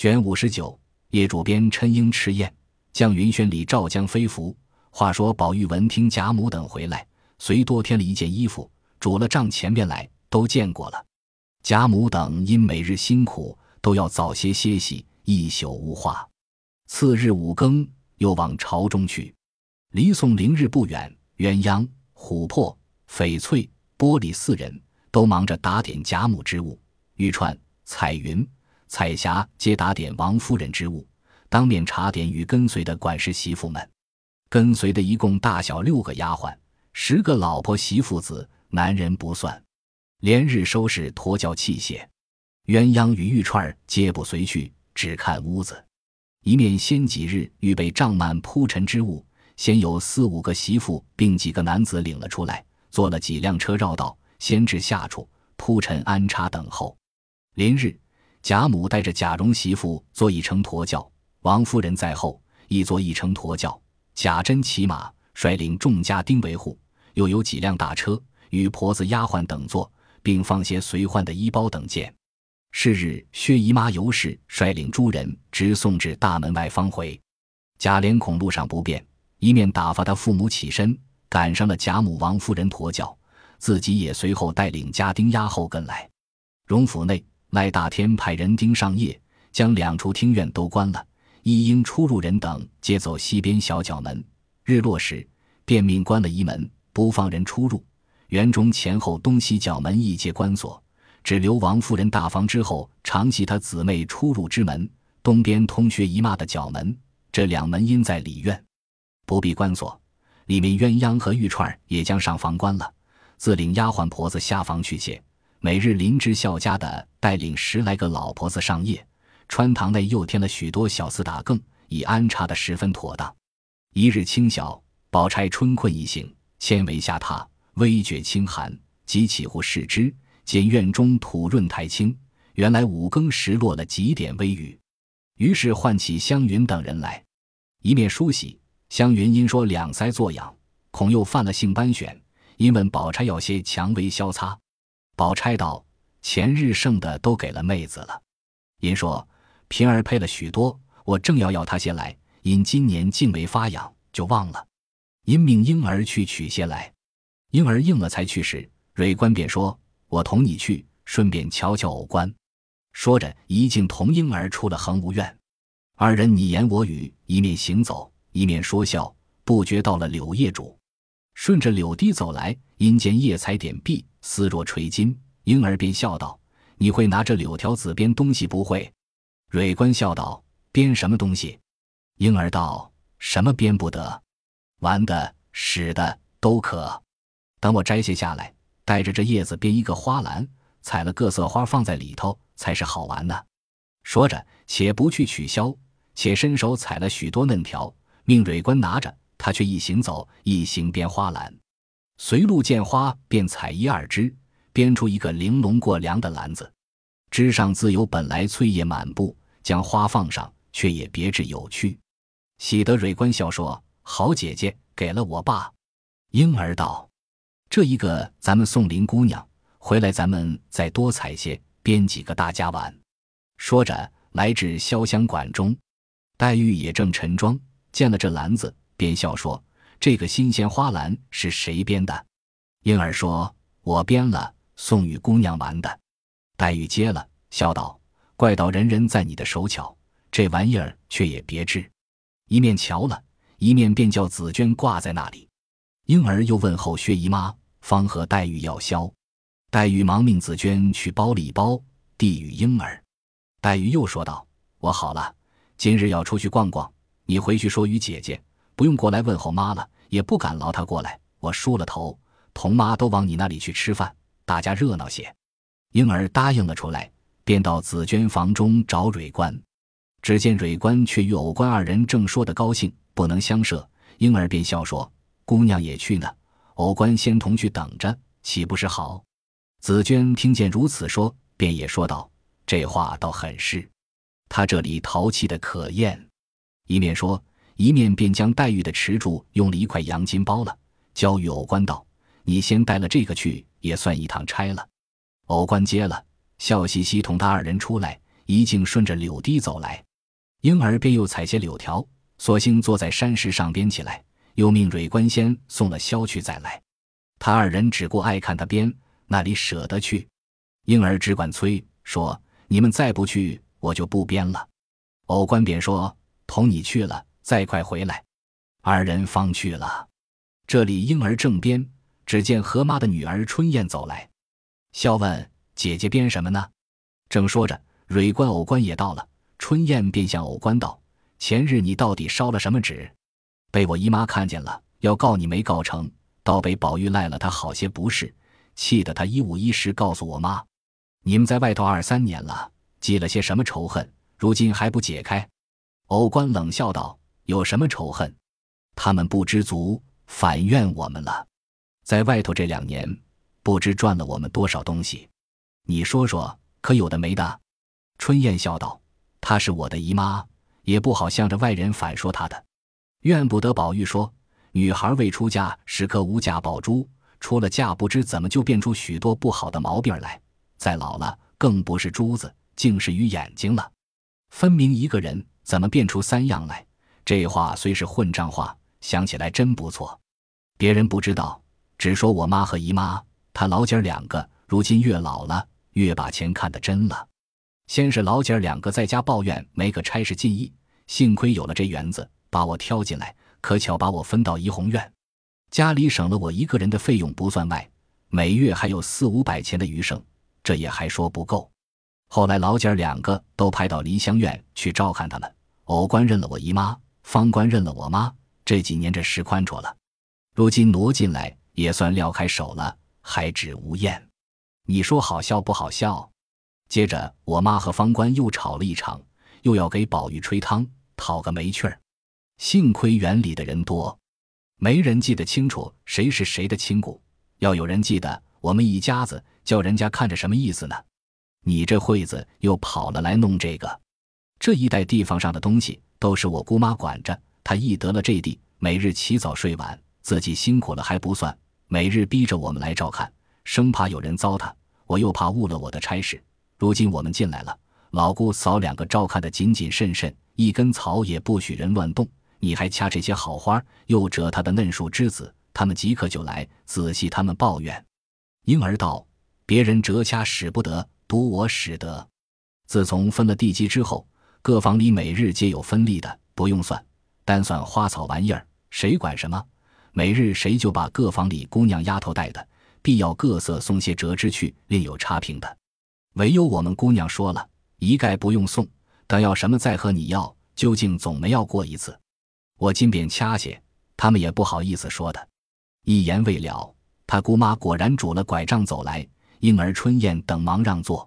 卷五十九，叶主编陈英迟宴，将云轩里赵江飞服。话说宝玉闻听贾母等回来，遂多添了一件衣服，煮了账前边来，都见过了。贾母等因每日辛苦，都要早些歇息，一宿无话。次日五更，又往朝中去。离宋灵日不远，鸳鸯、琥珀、翡翠、玻璃四人都忙着打点贾母之物，玉串、彩云、彩霞皆打点王夫人之物，当面查点与跟随的管事媳妇们。跟随的一共大小六个丫鬟，十个老婆媳妇子，男人不算。连日收拾驼轿器械，鸳鸯与玉串皆不随去，只看屋子。一面先几日预备帐幔铺陈之物，先有四五个媳妇并几个男子领了出来，坐了几辆车绕道，先至下处铺陈安插等候。连日，贾母带着贾蓉媳妇坐一乘驼轿，王夫人在后亦坐一乘驼轿，贾珍骑马，率领众家丁维护，又有几辆大车与婆子丫鬟等坐。并放些随换的衣包等件。是日，薛姨妈尤氏率领诸人直送至大门外方回。贾琏恐路上不便，一面打发他父母起身，赶上了贾母、王夫人驮轿，自己也随后带领家丁丫后跟来。荣府内，赖大天派人丁上夜，将两处厅院都关了，一应出入人等皆走西边小角门。日落时，便命关了一门，不放人出入。园中前后东西角门一皆关锁，只留王夫人大房之后常系她姊妹出入之门。东边通薛姨妈的角门，这两门因在里院，不必关锁。里面鸳鸯和玉串也将上房关了，自领丫鬟婆子下房去歇。每日林之孝家的带领十来个老婆子上夜，穿堂内又添了许多小厮打更，已安插的十分妥当。一日清晓，宝钗春困一醒，纤维下榻。微觉清寒，即起乎视之，见院中土润苔青，原来五更时落了几点微雨。于是唤起湘云等人来，一面梳洗。湘云因说两腮作痒，恐又犯了性斑癣，因问宝钗要些蔷薇消擦。宝钗道：“前日剩的都给了妹子了。”因说：“平儿配了许多，我正要要她些来，因今年竟没发痒，就忘了。因命婴儿去取些来。”婴儿应了，才去时，蕊官便说：“我同你去，顺便瞧瞧偶官。”说着，一径同婴儿出了恒芜院。二人你言我语，一面行走，一面说笑，不觉到了柳叶主。顺着柳堤走来，因见叶彩点碧，丝若垂金，婴儿便笑道：“你会拿着柳条子编东西不会？”蕊官笑道：“编什么东西？”婴儿道：“什么编不得？玩的、使的都可。”等我摘些下来，带着这叶子编一个花篮，采了各色花放在里头，才是好玩呢。说着，且不去取消，且伸手采了许多嫩条，命蕊官拿着，他却一行走，一行编花篮。随路见花，便采一二枝，编出一个玲珑过梁的篮子，枝上自有本来翠叶满布，将花放上，却也别致有趣。喜得蕊官笑说：“好姐姐，给了我爸。”婴儿道。这一个，咱们送林姑娘回来，咱们再多采些，编几个大家玩。说着，来至潇湘馆中，黛玉也正陈妆，见了这篮子，便笑说：“这个新鲜花篮是谁编的？”婴儿说：“我编了，送与姑娘玩的。”黛玉接了，笑道：“怪道人人在你的手巧，这玩意儿却也别致。”一面瞧了一面，便叫紫鹃挂在那里。婴儿又问候薛姨妈。方和黛玉要消，黛玉忙命紫娟去包了一包，递与婴儿。黛玉又说道：“我好了，今日要出去逛逛，你回去说与姐姐，不用过来问候妈了，也不敢劳她过来。我梳了头，同妈都往你那里去吃饭，大家热闹些。”婴儿答应了出来，便到紫娟房中找蕊官。只见蕊官却与偶官二人正说得高兴，不能相涉，婴儿便笑说：“姑娘也去呢。”偶官先同去等着，岂不是好？紫娟听见如此说，便也说道：“这话倒很是，他这里淘气的可厌。”一面说，一面便将黛玉的池柱用了一块洋金包了，交与偶官道：“你先带了这个去，也算一趟差了。”偶官接了，笑嘻嘻同他二人出来，一径顺着柳堤走来。婴儿便又采些柳条，索性坐在山石上编起来，又命蕊官先送了箫去再来。他二人只顾爱看他编，那里舍得去？婴儿只管催说：“你们再不去，我就不编了。”偶官便说：“同你去了，再快回来。”二人方去了。这里婴儿正编，只见何妈的女儿春燕走来，笑问：“姐姐编什么呢？”正说着，蕊官、偶官也到了。春燕便向偶官道：“前日你到底烧了什么纸？被我姨妈看见了，要告你没告成，倒被宝玉赖了他好些不是，气得他一五一十告诉我妈。你们在外头二三年了，积了些什么仇恨？如今还不解开？”偶官冷笑道：“有什么仇恨？他们不知足，反怨我们了。在外头这两年，不知赚了我们多少东西。你说说，可有的没的？”春燕笑道。她是我的姨妈，也不好向着外人反说她的。怨不得宝玉说，女孩未出嫁时颗无价宝珠，出了嫁不知怎么就变出许多不好的毛病来。再老了，更不是珠子，竟是鱼眼睛了。分明一个人，怎么变出三样来？这话虽是混账话，想起来真不错。别人不知道，只说我妈和姨妈，她老姐儿两个，如今越老了，越把钱看得真了。先是老姐儿两个在家抱怨没个差事进意，幸亏有了这园子，把我挑进来，可巧把我分到怡红院，家里省了我一个人的费用不算外，每月还有四五百钱的余剩，这也还说不够。后来老姐儿两个都派到梨香院去照看他们，偶官认了我姨妈，方官认了我妈，这几年这事宽绰了，如今挪进来也算撂开手了，还指无厌。你说好笑不好笑？接着，我妈和方官又吵了一场，又要给宝玉吹汤，讨个没趣儿。幸亏园里的人多，没人记得清楚谁是谁的亲骨。要有人记得，我们一家子叫人家看着什么意思呢？你这会子又跑了来弄这个，这一带地方上的东西都是我姑妈管着。她一得了这地，每日起早睡晚，自己辛苦了还不算，每日逼着我们来照看，生怕有人糟蹋，我又怕误了我的差事。如今我们进来了，老姑嫂两个照看得谨谨慎慎，一根草也不许人乱动。你还掐这些好花，又折他的嫩树枝子，他们即刻就来仔细他们抱怨。婴儿道：“别人折掐使不得，独我使得。自从分了地基之后，各房里每日皆有分例的，不用算，单算花草玩意儿，谁管什么？每日谁就把各房里姑娘丫头带的，必要各色送些折枝去，另有差评的。”唯有我们姑娘说了一概不用送，等要什么再和你要，究竟总没要过一次。我今便掐些，他们也不好意思说的。一言未了，他姑妈果然拄了拐杖走来，婴儿春燕等忙让座。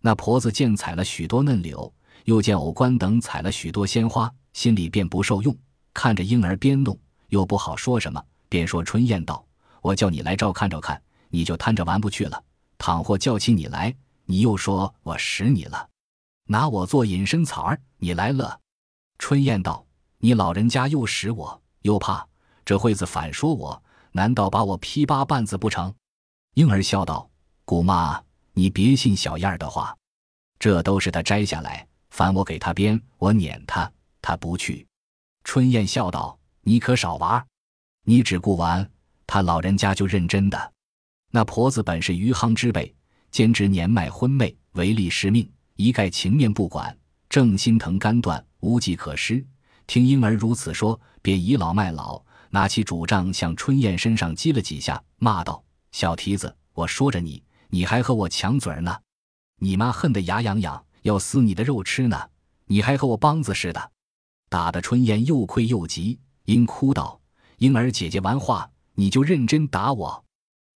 那婆子见采了许多嫩柳，又见偶官等采了许多鲜花，心里便不受用，看着婴儿边弄，又不好说什么，便说春燕道：“我叫你来照看照看，你就贪着玩不去了。倘或叫起你来。”你又说我使你了，拿我做隐身草儿，你来了。春燕道：“你老人家又使我，又怕这会子反说我，难道把我劈八半子不成？”婴儿笑道：“姑妈，你别信小燕儿的话，这都是她摘下来，烦我给他编，我撵他，他不去。”春燕笑道：“你可少玩，你只顾玩，他老人家就认真的。那婆子本是余杭之辈。”兼职年迈昏昧，唯利是命，一概情面不管，正心疼肝断，无计可施。听婴儿如此说，便倚老卖老，拿起拄杖向春燕身上击了几下，骂道：“小蹄子，我说着你，你还和我抢嘴儿呢！你妈恨得牙痒痒，要撕你的肉吃呢，你还和我梆子似的！”打得春燕又愧又急，因哭道：“婴儿姐姐玩话，你就认真打我。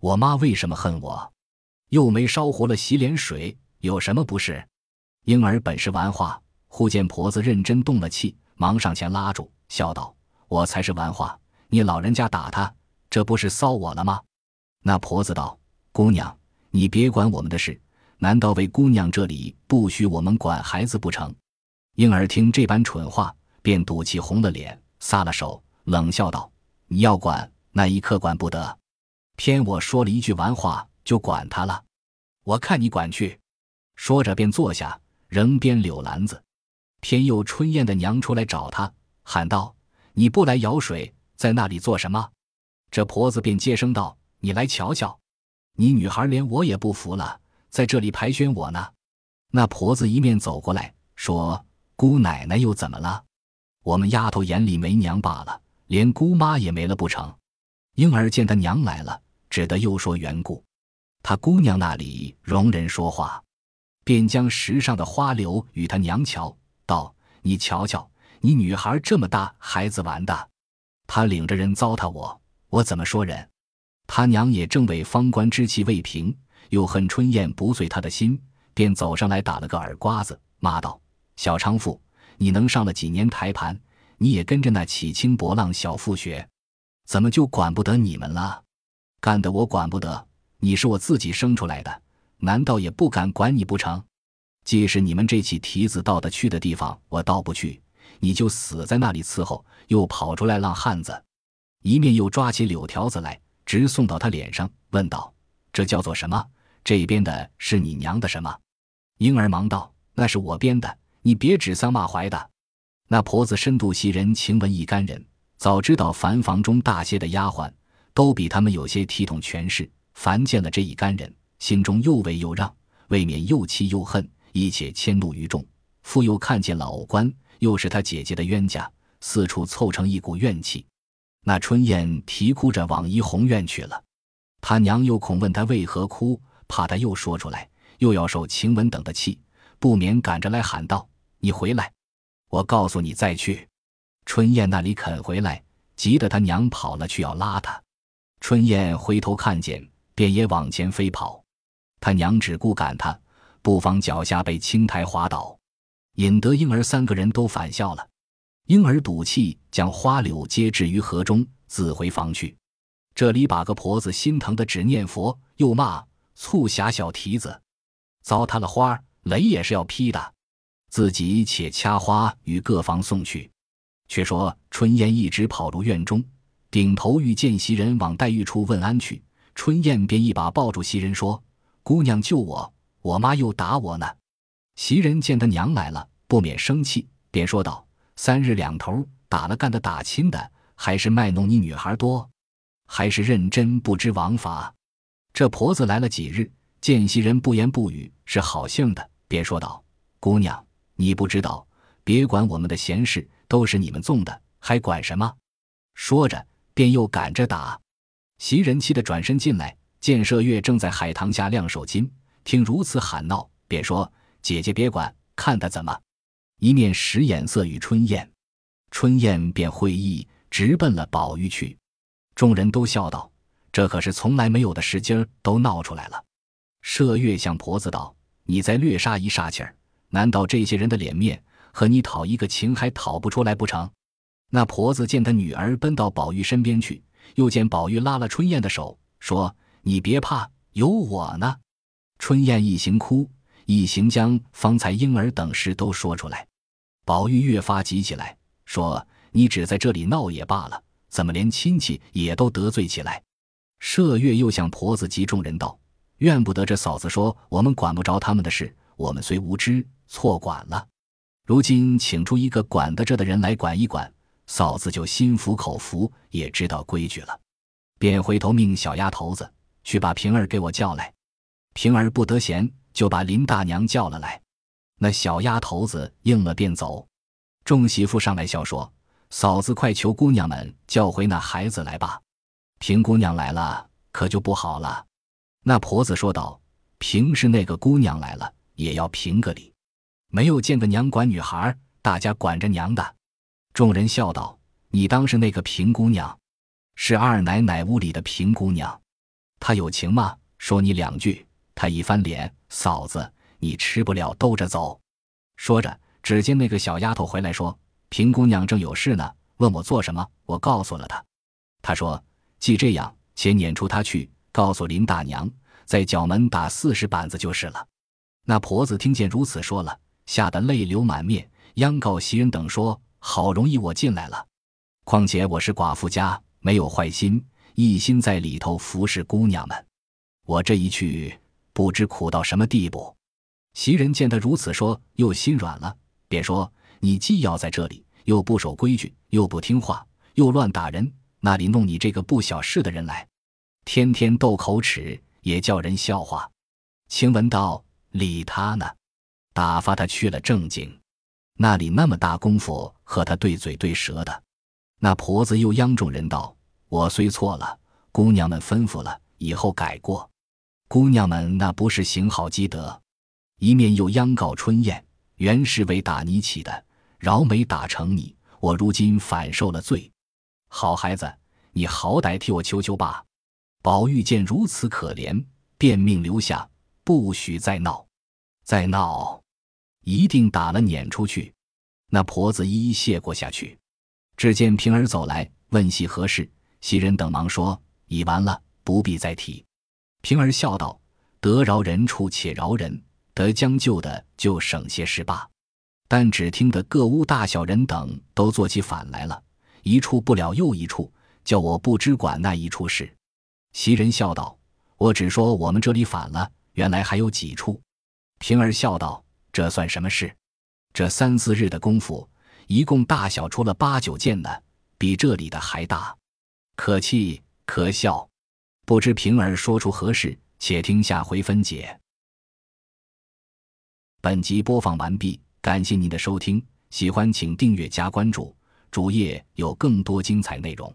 我妈为什么恨我？”又没烧糊了洗脸水，有什么不是？婴儿本是玩话，忽见婆子认真动了气，忙上前拉住，笑道：“我才是玩话，你老人家打他，这不是臊我了吗？”那婆子道：“姑娘，你别管我们的事，难道为姑娘这里不许我们管孩子不成？”婴儿听这般蠢话，便赌气红了脸，撒了手，冷笑道：“你要管，那一刻管不得，偏我说了一句玩话。”就管他了，我看你管去。说着便坐下，仍编柳篮子。偏又春燕的娘出来找他，喊道：“你不来舀水，在那里做什么？”这婆子便接声道：“你来瞧瞧，你女孩连我也不服了，在这里排宣我呢。”那婆子一面走过来，说：“姑奶奶又怎么了？我们丫头眼里没娘罢了，连姑妈也没了不成？”婴儿见他娘来了，只得又说缘故。他姑娘那里容人说话，便将石上的花柳与他娘瞧，道：“你瞧瞧，你女孩这么大孩子玩的，他领着人糟蹋我，我怎么说人？”他娘也正为方官之气未平，又恨春燕不遂他的心。便走上来打了个耳刮子，骂道：“小娼妇，你能上了几年台盘？你也跟着那起清薄浪小妇学，怎么就管不得你们了？干得我管不得！你是我自己生出来的，难道也不敢管你不成？即使你们这起蹄子到得去的地方，我到不去，你就死在那里伺候。”又跑出来浪汉子，一面又抓起柳条子来，直送到他脸上，问道：“这叫做什么？这边的是你娘的什么？”婴儿忙道：“那是我编的，你别指桑骂槐的。”那婆子深度袭人情闻一干人，早知道凡房中大些的丫鬟都比他们有些体统权势，凡见了这一干人，心中又畏又让，未免又气又恨，一且迁怒于众。复又看见了偶官，又是他姐姐的冤家，四处凑成一股怨气。那春燕啼哭着往怡红院去了，他娘又恐问他为何哭，怕他又说出来。又要受晴雯等的气，不免赶着来喊道：“你回来！我告诉你再去。”春燕那里肯回来，急得他娘跑了去要拉他。春燕回头看见，便也往前飞跑。他娘只顾赶他，不妨脚下被青苔滑倒，引得婴儿三个人都反笑了。婴儿赌气，将花柳皆置于河中，自回房去。这里把个婆子心疼的只念佛，又骂促狭小蹄子。糟蹋了花儿雷也是要劈的，自己且掐花与各房送去。却说春燕一直跑入院中，顶头欲见袭人往黛玉处问安去，春燕便一把抱住袭人说：“姑娘救我，我妈又打我呢。”袭人见他娘来了，不免生气，便说道：“三日两头打了干的打亲的，还是卖弄你女孩多，还是认真不知王法？这婆子来了几日。”见袭人不言不语，是好性的，便说道：“姑娘，你不知道，别管我们的闲事，都是你们纵的，还管什么？”说着，便又赶着打。袭人气得转身进来，见麝月正在海棠下晾手巾，听如此喊闹，便说：“姐姐别管，看他怎么。”一面使眼色与春燕，春燕便会意，直奔了宝玉去。众人都笑道：“这可是从来没有的事，今儿都闹出来了。”麝月向婆子道：“你再略杀一煞气儿，难道这些人的脸面和你讨一个情还讨不出来不成？”那婆子见他女儿奔到宝玉身边去，又见宝玉拉了春燕的手，说：“你别怕，有我呢。”春燕一行哭，一行将方才婴儿等事都说出来。宝玉越发急起来，说：“你只在这里闹也罢了，怎么连亲戚也都得罪起来？”麝月又向婆子及众人道。怨不得这嫂子说我们管不着他们的事，我们虽无知错管了，如今请出一个管得着的人来管一管，嫂子就心服口服，也知道规矩了。便回头命小丫头子去把平儿给我叫来。平儿不得闲，就把林大娘叫了来。那小丫头子应了，便走。众媳妇上来笑说：“嫂子快求姑娘们叫回那孩子来吧。平姑娘来了，可就不好了。”那婆子说道：“平是那个姑娘来了，也要评个理。没有见个娘管女孩，大家管着娘的。”众人笑道：“你当是那个平姑娘？是二奶奶屋里的平姑娘。她有情吗？说你两句。”她一翻脸：“嫂子，你吃不了兜着走。”说着，只见那个小丫头回来说：“平姑娘正有事呢，问我做什么。我告诉了她。她说：既这样，且撵出他去。”告诉林大娘，在角门打四十板子就是了。那婆子听见如此说了，吓得泪流满面，央告袭人等说：“好容易我进来了，况且我是寡妇家，没有坏心，一心在里头服侍姑娘们。我这一去，不知苦到什么地步。”袭人见他如此说，又心软了，便说：“你既要在这里，又不守规矩，又不听话，又乱打人，那里弄你这个不小事的人来？天天斗口齿，也叫人笑话。”晴雯道：“理他呢，打发他去了正经，那里那么大功夫和他对嘴对舌的？”那婆子又央众人道：“我虽错了，姑娘们吩咐了，以后改过。姑娘们那不是行好积德。”一面又央告春燕：“原是为打你起的，饶没打成你，我如今反受了罪。好孩子，你好歹替我求求吧。”宝玉见如此可怜，便命留下，不许再闹。再闹，一定打了撵出去。那婆子一一谢过下去。只见平儿走来，问系何事。袭人等忙说：“已完了，不必再提。”平儿笑道：“得饶人处且饶人。”得将就的就省些事罢，但只听得各屋大小人等都做起反来了，一处不了又一处，叫我不知管那一处事。袭人笑道：“我只说我们这里反了，原来还有几处。”平儿笑道：“这算什么事？这三四日的功夫，一共大小出了八九件呢，比这里的还大，可气可笑。不知平儿说出何事？且听下回分解。”本集播放完毕，感谢您的收听，喜欢请订阅加关注，主页有更多精彩内容。